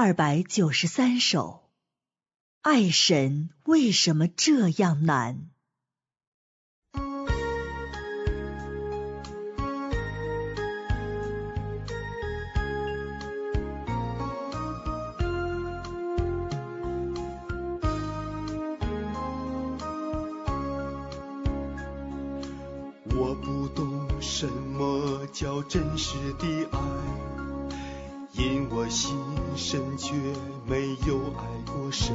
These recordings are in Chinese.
二百九十三首，爱神为什么这样难？我不懂什么叫真实的爱，因我心深却没有爱过谁。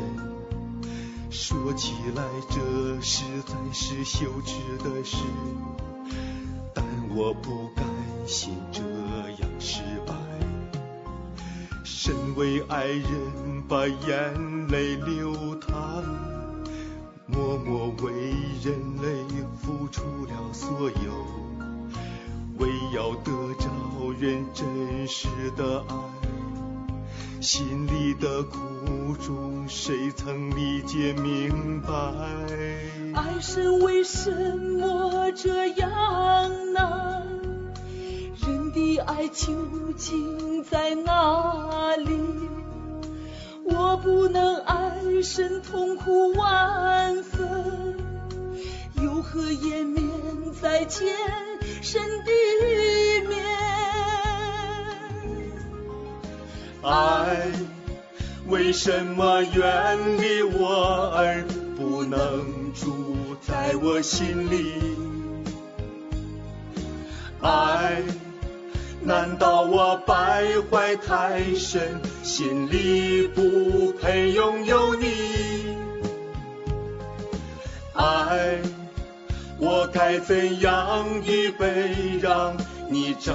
说起来这实在是羞耻的事，但我不甘心这样失败。身为爱人，把眼泪流淌。人真实的爱，心里的苦衷谁曾理解明白？爱神为什么这样难？人的爱究竟在哪里？我不能爱神痛苦万分，有何颜面再见神的面？爱为什么远离我而不能住在我心里？爱。难道我败坏太深，心里不配拥有你？爱，我该怎样预备让你扎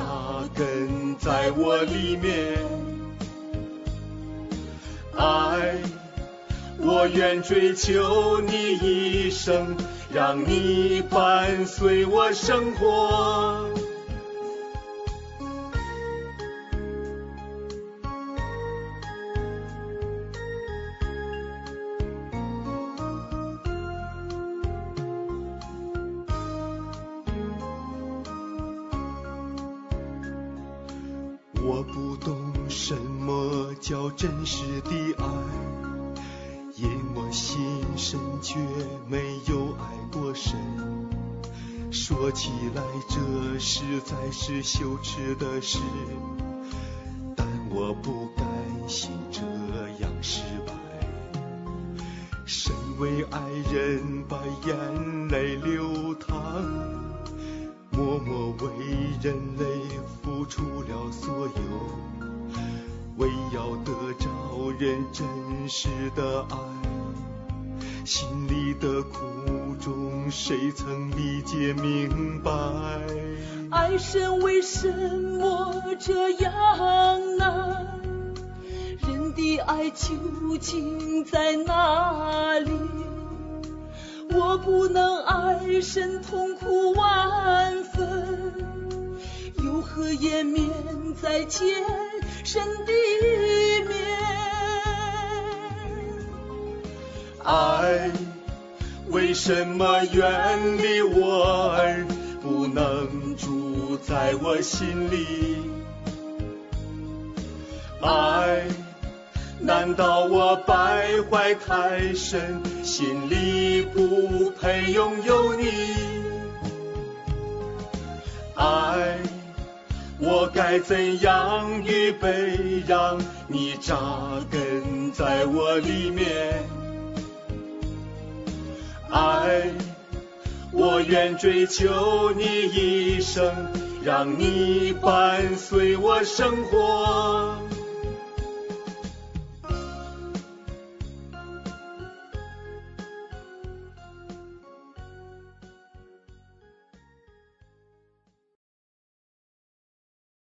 根在我里面？爱，我愿追求你一生，让你伴随我生活。我不懂什么叫真实的爱，因我心深却没有爱过谁。说起来这实在是羞耻的事，但我不甘心这样失败。身为爱人，把眼泪流淌。默默为人类付出了所有，为要得着人真实的爱，心里的苦衷谁曾理解明白？爱神为什么这样难？人的爱究竟在哪里？我不能爱神痛苦万分，有何颜面再见神的面？爱为什么远离我而不能住在我心里？爱。难道我败坏太深，心里不配拥有你？爱，我该怎样预备让你扎根在我里面？爱，我愿追求你一生，让你伴随我生活。